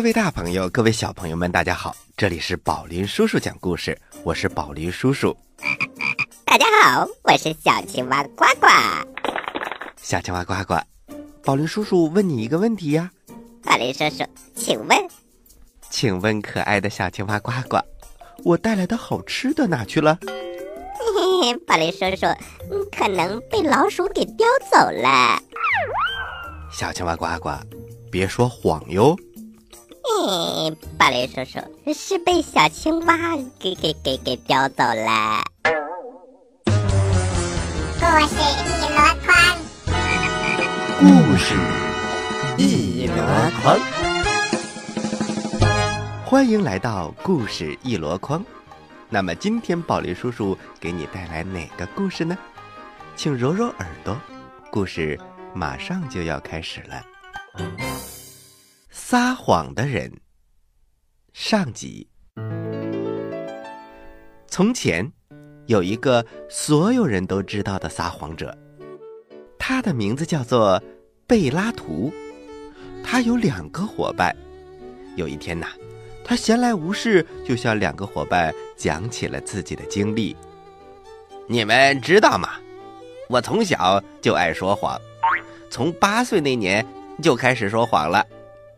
各位大朋友，各位小朋友们，大家好！这里是宝林叔叔讲故事，我是宝林叔叔。大家好，我是小青蛙呱呱。小青蛙呱呱，宝林叔叔问你一个问题呀。宝林叔叔，请问，请问可爱的小青蛙呱呱，我带来的好吃的哪去了？嘿嘿，宝林叔叔，可能被老鼠给叼走了。小青蛙呱呱，别说谎哟。嘿，宝林叔叔是被小青蛙给给给给叼走了。故事一箩筐，故事一箩筐，欢迎来到故事一箩筐。那么今天宝林叔叔给你带来哪个故事呢？请揉揉耳朵，故事马上就要开始了。撒谎的人，上集。从前，有一个所有人都知道的撒谎者，他的名字叫做贝拉图。他有两个伙伴。有一天呐，他闲来无事，就向两个伙伴讲起了自己的经历。你们知道吗？我从小就爱说谎，从八岁那年就开始说谎了。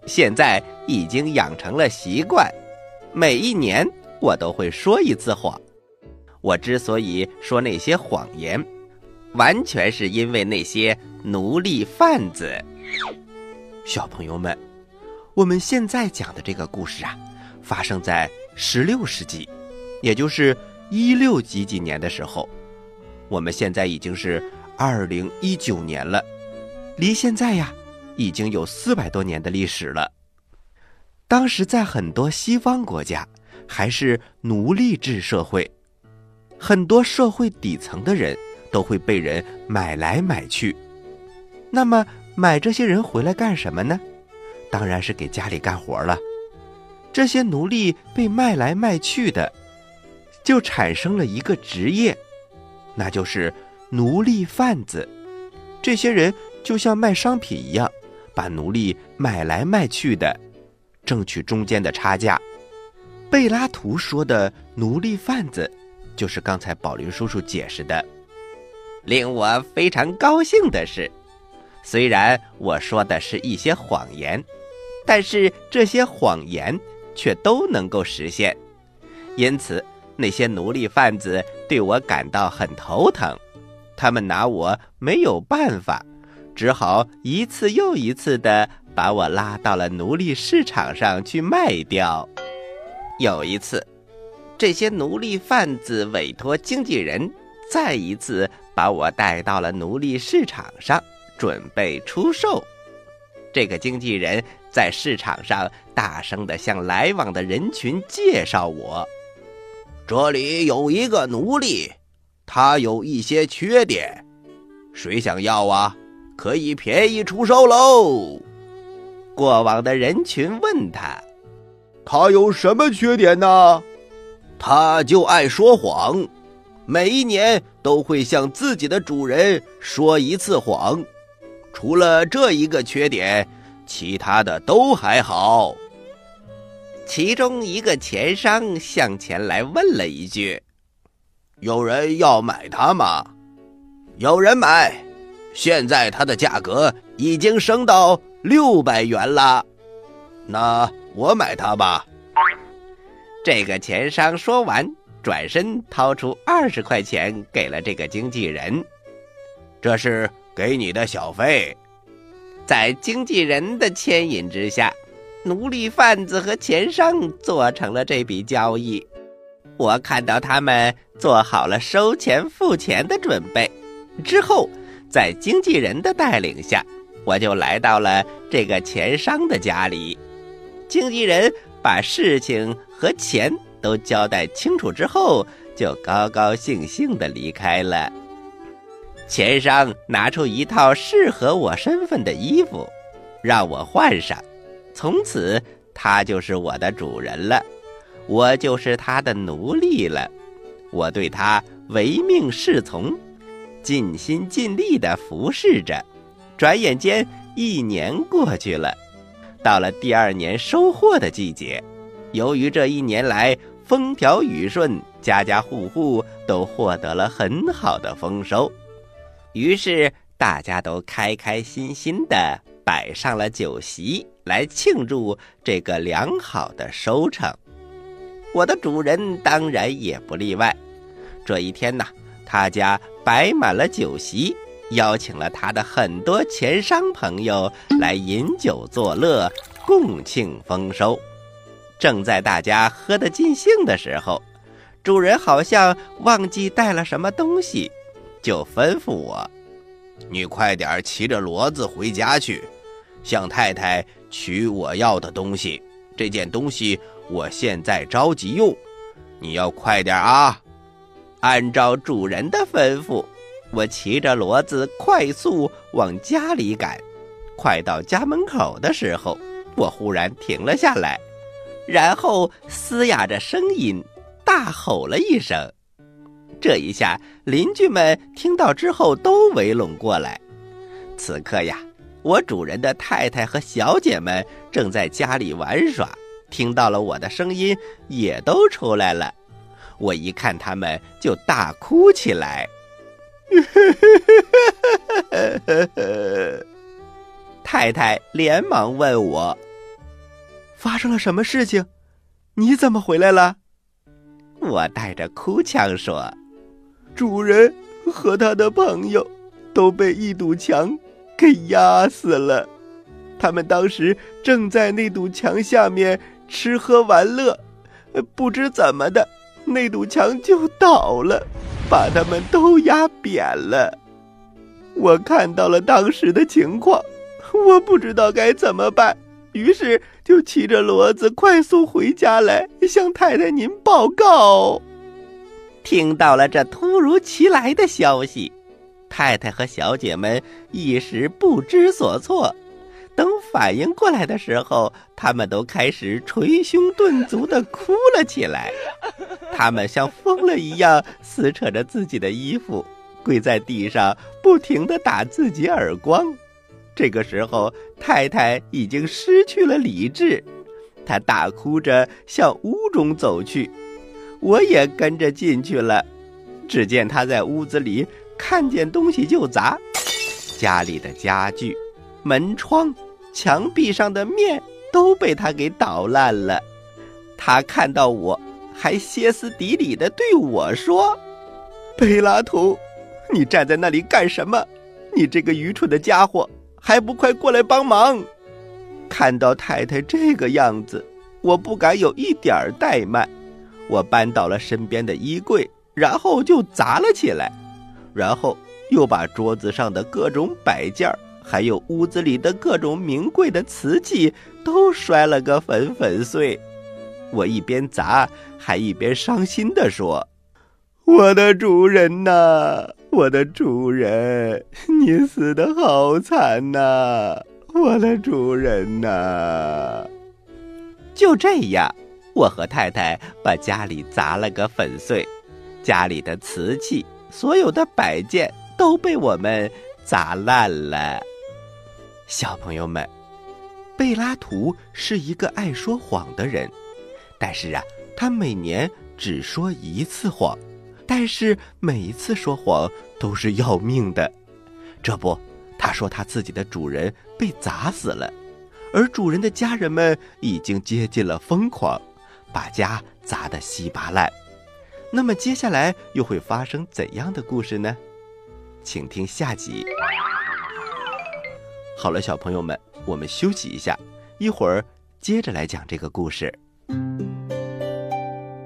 现在已经养成了习惯，每一年我都会说一次谎。我之所以说那些谎言，完全是因为那些奴隶贩子。小朋友们，我们现在讲的这个故事啊，发生在十六世纪，也就是一六几几年的时候。我们现在已经是二零一九年了，离现在呀。已经有四百多年的历史了。当时在很多西方国家，还是奴隶制社会，很多社会底层的人都会被人买来买去。那么买这些人回来干什么呢？当然是给家里干活了。这些奴隶被卖来卖去的，就产生了一个职业，那就是奴隶贩子。这些人就像卖商品一样。把奴隶买来卖去的，挣取中间的差价。贝拉图说的奴隶贩子，就是刚才宝林叔叔解释的。令我非常高兴的是，虽然我说的是一些谎言，但是这些谎言却都能够实现。因此，那些奴隶贩子对我感到很头疼，他们拿我没有办法。只好一次又一次地把我拉到了奴隶市场上去卖掉。有一次，这些奴隶贩子委托经纪人再一次把我带到了奴隶市场上，准备出售。这个经纪人在市场上大声地向来往的人群介绍我：“这里有一个奴隶，他有一些缺点，谁想要啊？”可以便宜出售喽！过往的人群问他：“他有什么缺点呢？”他就爱说谎，每一年都会向自己的主人说一次谎。除了这一个缺点，其他的都还好。其中一个钱商向前来问了一句：“有人要买它吗？”有人买。现在它的价格已经升到六百元了，那我买它吧。这个钱商说完，转身掏出二十块钱给了这个经纪人，这是给你的小费。在经纪人的牵引之下，奴隶贩子和钱商做成了这笔交易。我看到他们做好了收钱付钱的准备之后。在经纪人的带领下，我就来到了这个钱商的家里。经纪人把事情和钱都交代清楚之后，就高高兴兴地离开了。钱商拿出一套适合我身份的衣服，让我换上。从此，他就是我的主人了，我就是他的奴隶了。我对他唯命是从。尽心尽力地服侍着，转眼间一年过去了，到了第二年收获的季节。由于这一年来风调雨顺，家家户户都获得了很好的丰收，于是大家都开开心心地摆上了酒席来庆祝这个良好的收成。我的主人当然也不例外。这一天呢，他家摆满了酒席，邀请了他的很多钱商朋友来饮酒作乐，共庆丰收。正在大家喝得尽兴的时候，主人好像忘记带了什么东西，就吩咐我：“你快点骑着骡子回家去，向太太取我要的东西。这件东西我现在着急用，你要快点啊！”按照主人的吩咐，我骑着骡子快速往家里赶。快到家门口的时候，我忽然停了下来。然后嘶哑着声音大吼了一声，这一下邻居们听到之后都围拢过来。此刻呀，我主人的太太和小姐们正在家里玩耍，听到了我的声音，也都出来了。我一看他们，就大哭起来。太太连忙问我。发生了什么事情？你怎么回来了？我带着哭腔说：“主人和他的朋友都被一堵墙给压死了。他们当时正在那堵墙下面吃喝玩乐，不知怎么的，那堵墙就倒了，把他们都压扁了。我看到了当时的情况，我不知道该怎么办。”于是就骑着骡子快速回家来，向太太您报告。听到了这突如其来的消息，太太和小姐们一时不知所措。等反应过来的时候，他们都开始捶胸顿足的哭了起来。他们像疯了一样撕扯着自己的衣服，跪在地上不停的打自己耳光。这个时候，太太已经失去了理智，她大哭着向屋中走去，我也跟着进去了。只见她在屋子里看见东西就砸，家里的家具、门窗、墙壁上的面都被他给捣烂了。他看到我，还歇斯底里的对我说：“贝拉图，你站在那里干什么？你这个愚蠢的家伙！”还不快过来帮忙！看到太太这个样子，我不敢有一点怠慢。我搬倒了身边的衣柜，然后就砸了起来，然后又把桌子上的各种摆件儿还有屋子里的各种名贵的瓷器都摔了个粉粉碎。我一边砸，还一边伤心地说：“我的主人呐！”我的主人，你死的好惨呐！我的主人呐！就这样，我和太太把家里砸了个粉碎，家里的瓷器、所有的摆件都被我们砸烂了。小朋友们，贝拉图是一个爱说谎的人，但是啊，他每年只说一次谎。但是每一次说谎都是要命的，这不，他说他自己的主人被砸死了，而主人的家人们已经接近了疯狂，把家砸得稀巴烂。那么接下来又会发生怎样的故事呢？请听下集。好了，小朋友们，我们休息一下，一会儿接着来讲这个故事。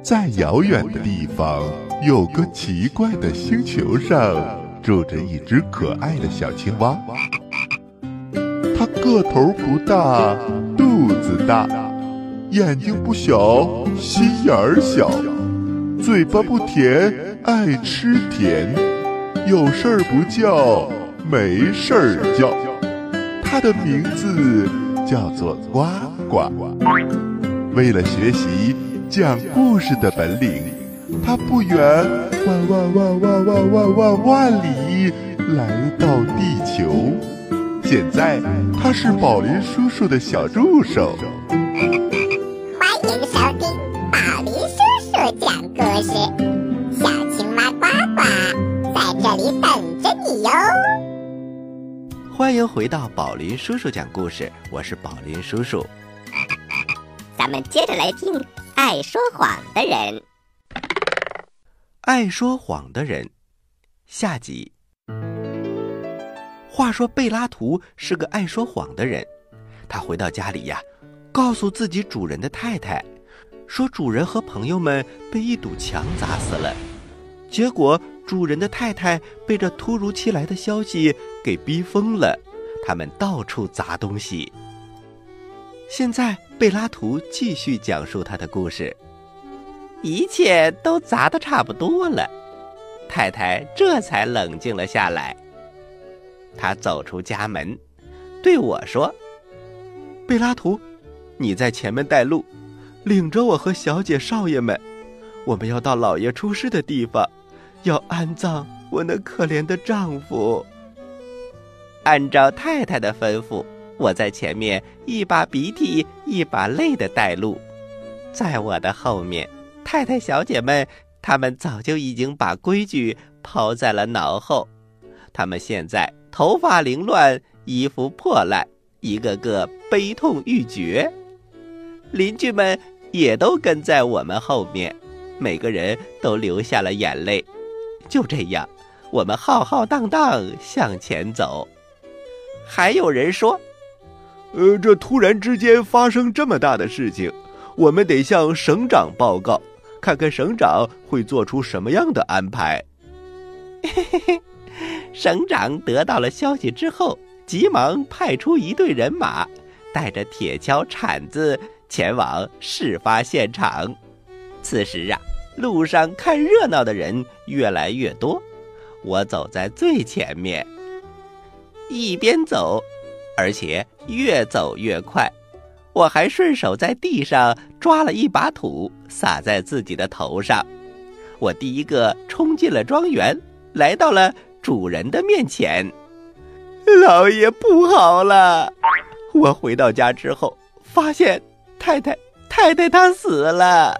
在遥远的地方，有个奇怪的星球上，住着一只可爱的小青蛙。它个头不大，肚子大，眼睛不小，心眼儿小，嘴巴不甜，爱吃甜，有事儿不叫，没事儿叫。它的名字叫做呱呱。为了学习。讲故事的本领，他不远万万万万万万万万里来到地球，现在他是宝林叔叔的小助手。回到宝林叔叔讲故事，我是宝林叔叔。咱们接着来听爱说谎的人。爱说谎的人，下集。话说贝拉图是个爱说谎的人，他回到家里呀，告诉自己主人的太太，说主人和朋友们被一堵墙砸死了。结果主人的太太被这突如其来的消息给逼疯了，他们到处砸东西。现在贝拉图继续讲述他的故事，一切都砸得差不多了，太太这才冷静了下来。他走出家门，对我说：“贝拉图，你在前面带路，领着我和小姐、少爷们，我们要到老爷出事的地方，要安葬我那可怜的丈夫。”按照太太的吩咐，我在前面一把鼻涕一把泪的带路，在我的后面，太太、小姐们，他们早就已经把规矩抛在了脑后，他们现在。头发凌乱，衣服破烂，一个个悲痛欲绝。邻居们也都跟在我们后面，每个人都流下了眼泪。就这样，我们浩浩荡荡向前走。还有人说：“呃，这突然之间发生这么大的事情，我们得向省长报告，看看省长会做出什么样的安排。”嘿嘿嘿。省长得到了消息之后，急忙派出一队人马，带着铁锹、铲子前往事发现场。此时啊，路上看热闹的人越来越多，我走在最前面，一边走，而且越走越快。我还顺手在地上抓了一把土，撒在自己的头上。我第一个冲进了庄园，来到了。主人的面前，老爷不好了！我回到家之后，发现太太太太她死了。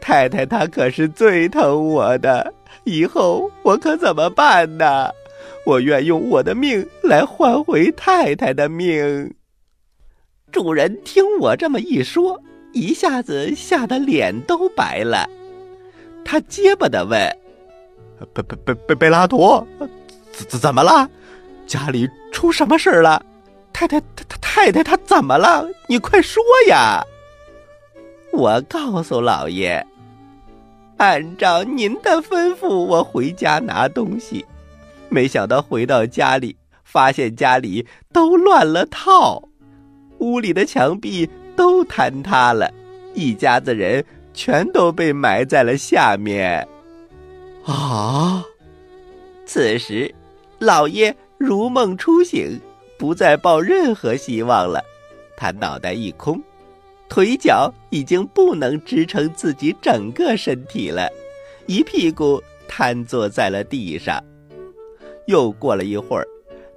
太太她可是最疼我的，以后我可怎么办呢？我愿用我的命来换回太太的命。主人听我这么一说，一下子吓得脸都白了，他结巴的问。贝贝贝贝贝拉图，怎怎怎么了？家里出什么事了？太太太太太太她怎么了？你快说呀！我告诉老爷，按照您的吩咐，我回家拿东西，没想到回到家里，发现家里都乱了套，屋里的墙壁都坍塌了，一家子人全都被埋在了下面。啊！此时，老爷如梦初醒，不再抱任何希望了。他脑袋一空，腿脚已经不能支撑自己整个身体了，一屁股瘫坐在了地上。又过了一会儿，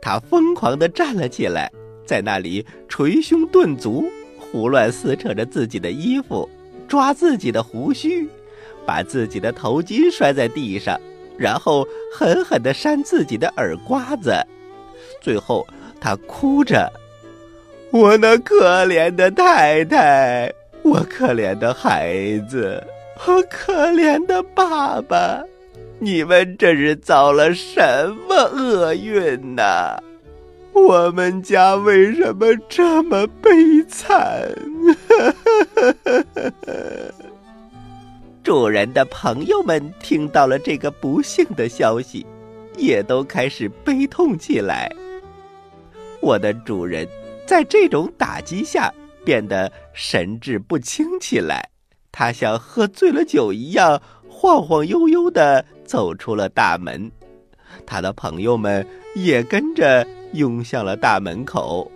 他疯狂地站了起来，在那里捶胸顿足，胡乱撕扯着自己的衣服，抓自己的胡须。把自己的头巾摔在地上，然后狠狠地扇自己的耳刮子，最后他哭着：“我那可怜的太太，我可怜的孩子，我可怜的爸爸，你们这是遭了什么厄运呐？我们家为什么这么悲惨？” 主人的朋友们听到了这个不幸的消息，也都开始悲痛起来。我的主人在这种打击下变得神志不清起来，他像喝醉了酒一样晃晃悠悠地走出了大门。他的朋友们也跟着拥向了大门口。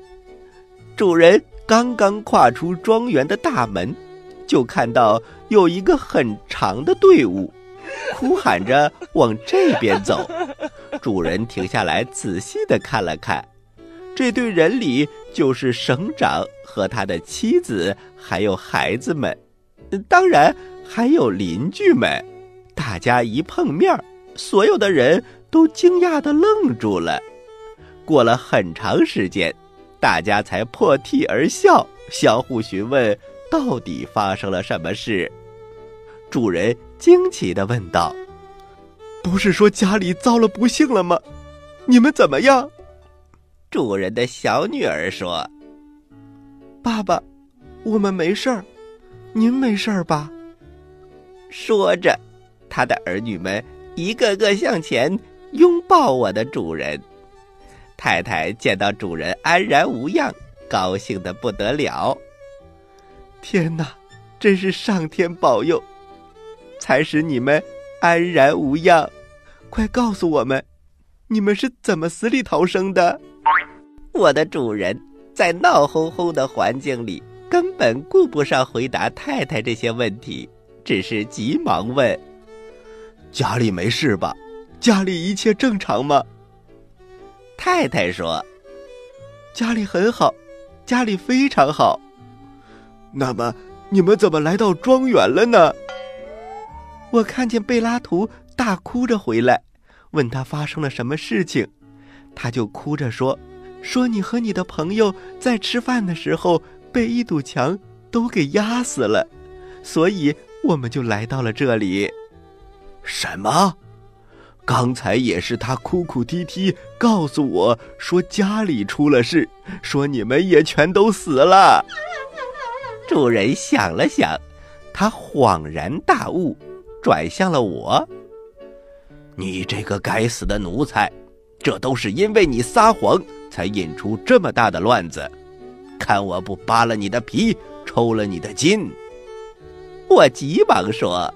主人刚刚跨出庄园的大门。就看到有一个很长的队伍，哭喊着往这边走。主人停下来，仔细的看了看，这队人里就是省长和他的妻子，还有孩子们，当然还有邻居们。大家一碰面，所有的人都惊讶的愣住了。过了很长时间，大家才破涕而笑，相互询问到底发生了什么事。主人惊奇的问道：“不是说家里遭了不幸了吗？你们怎么样？”主人的小女儿说：“爸爸，我们没事儿，您没事儿吧？”说着，他的儿女们一个个向前拥抱我的主人。太太见到主人安然无恙，高兴的不得了。天哪，真是上天保佑，才使你们安然无恙。快告诉我们，你们是怎么死里逃生的？我的主人在闹哄哄的环境里，根本顾不上回答太太这些问题，只是急忙问：“家里没事吧？家里一切正常吗？”太太说：“家里很好，家里非常好。”那么你们怎么来到庄园了呢？我看见贝拉图大哭着回来，问他发生了什么事情，他就哭着说。说你和你的朋友在吃饭的时候被一堵墙都给压死了，所以我们就来到了这里。什么？刚才也是他哭哭啼啼告诉我说家里出了事，说你们也全都死了。主人想了想，他恍然大悟，转向了我：“你这个该死的奴才，这都是因为你撒谎。”才引出这么大的乱子，看我不扒了你的皮，抽了你的筋！我急忙说：“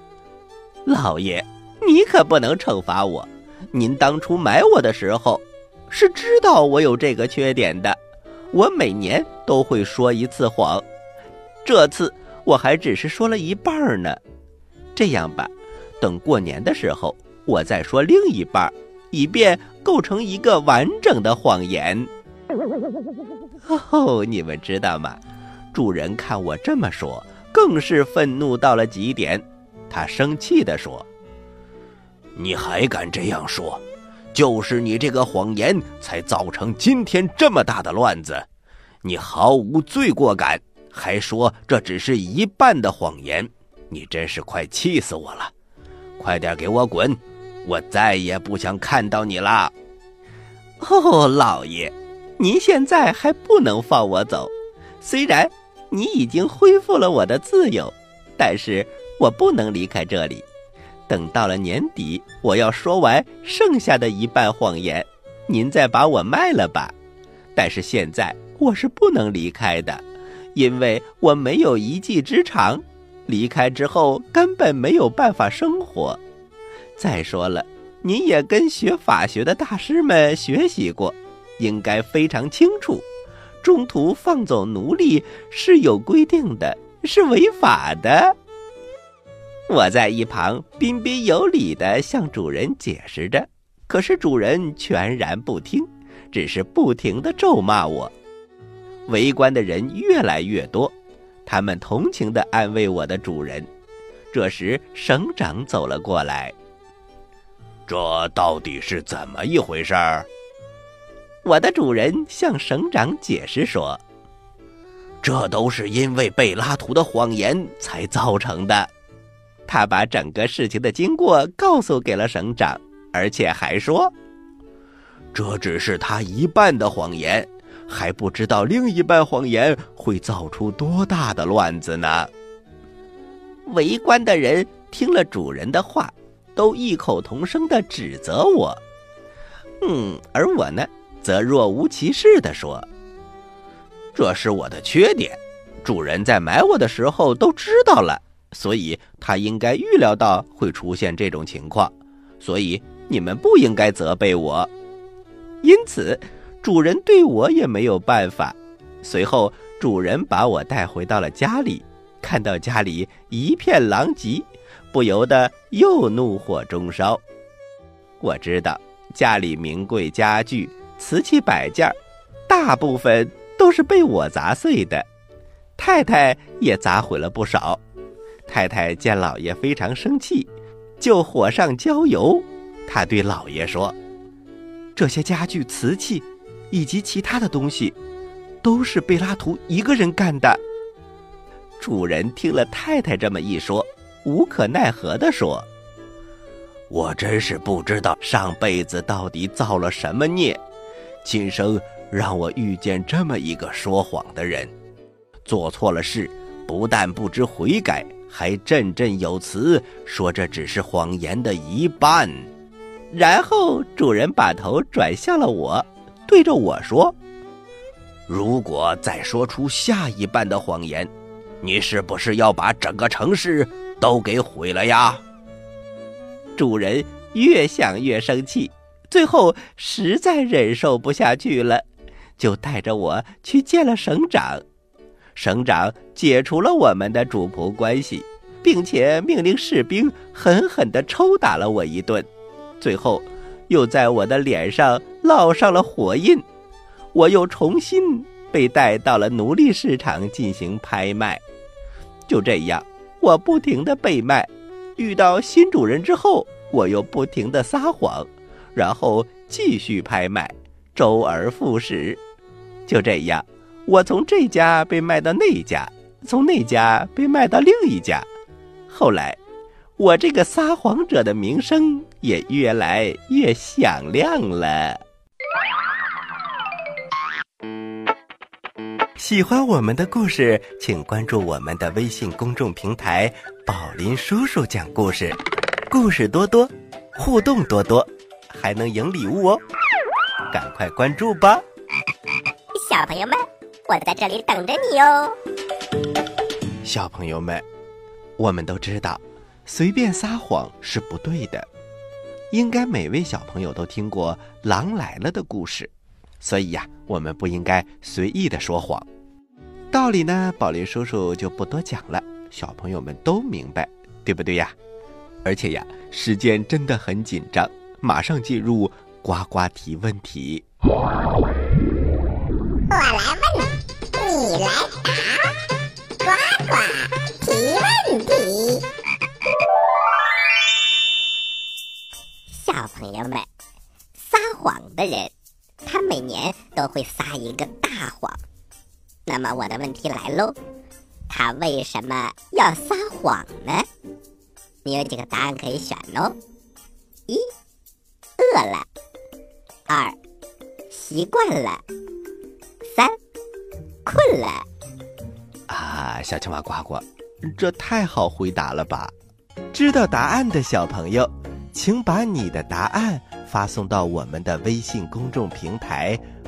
老爷，你可不能惩罚我。您当初买我的时候，是知道我有这个缺点的。我每年都会说一次谎，这次我还只是说了一半呢。这样吧，等过年的时候，我再说另一半。”以便构成一个完整的谎言。哦，你们知道吗？主人看我这么说，更是愤怒到了极点。他生气地说：“你还敢这样说？就是你这个谎言，才造成今天这么大的乱子。你毫无罪过感，还说这只是一半的谎言。你真是快气死我了！快点给我滚！”我再也不想看到你了，哦，老爷，您现在还不能放我走。虽然你已经恢复了我的自由，但是我不能离开这里。等到了年底，我要说完剩下的一半谎言，您再把我卖了吧。但是现在我是不能离开的，因为我没有一技之长，离开之后根本没有办法生活。再说了，您也跟学法学的大师们学习过，应该非常清楚，中途放走奴隶是有规定的，是违法的。我在一旁彬彬有礼地向主人解释着，可是主人全然不听，只是不停地咒骂我。围观的人越来越多，他们同情地安慰我的主人。这时，省长走了过来。这到底是怎么一回事儿？我的主人向省长解释说：“这都是因为贝拉图的谎言才造成的。”他把整个事情的经过告诉给了省长，而且还说：“这只是他一半的谎言，还不知道另一半谎言会造出多大的乱子呢。”围观的人听了主人的话。都异口同声的指责我，嗯，而我呢，则若无其事的说：“这是我的缺点，主人在买我的时候都知道了，所以他应该预料到会出现这种情况，所以你们不应该责备我。因此，主人对我也没有办法。随后，主人把我带回到了家里，看到家里一片狼藉。”不由得又怒火中烧。我知道家里名贵家具、瓷器摆件大部分都是被我砸碎的。太太也砸毁了不少。太太见老爷非常生气，就火上浇油。她对老爷说：“这些家具、瓷器以及其他的东西，都是贝拉图一个人干的。”主人听了太太这么一说，无可奈何地说：“我真是不知道上辈子到底造了什么孽，今生让我遇见这么一个说谎的人。做错了事，不但不知悔改。”还振振有词说这只是谎言的一半，然后主人把头转向了我，对着我说：“如果再说出下一半的谎言，你是不是要把整个城市都给毁了呀？”主人越想越生气，最后实在忍受不下去了，就带着我去见了省长。省长解除了我们的主仆关系，并且命令士兵狠狠地抽打了我一顿，最后又在我的脸上烙上了火印。我又重新被带到了奴隶市场进行拍卖。就这样，我不停地被卖。遇到新主人之后，我又不停地撒谎，然后继续拍卖，周而复始。就这样。我从这家被卖到那家，从那家被卖到另一家，后来，我这个撒谎者的名声也越来越响亮了。喜欢我们的故事，请关注我们的微信公众平台“宝林叔叔讲故事”，故事多多，互动多多，还能赢礼物哦！赶快关注吧，小朋友们。我在这里等着你哟，小朋友们，我们都知道，随便撒谎是不对的。应该每位小朋友都听过《狼来了》的故事，所以呀，我们不应该随意的说谎。道理呢，宝林叔叔就不多讲了，小朋友们都明白，对不对呀？而且呀，时间真的很紧张，马上进入呱呱提问题。都会撒一个大谎。那么我的问题来喽，他为什么要撒谎呢？你有几个答案可以选哦：一，饿了；二，习惯了。三，困了。啊，小青蛙呱呱，这太好回答了吧？知道答案的小朋友，请把你的答案发送到我们的微信公众平台“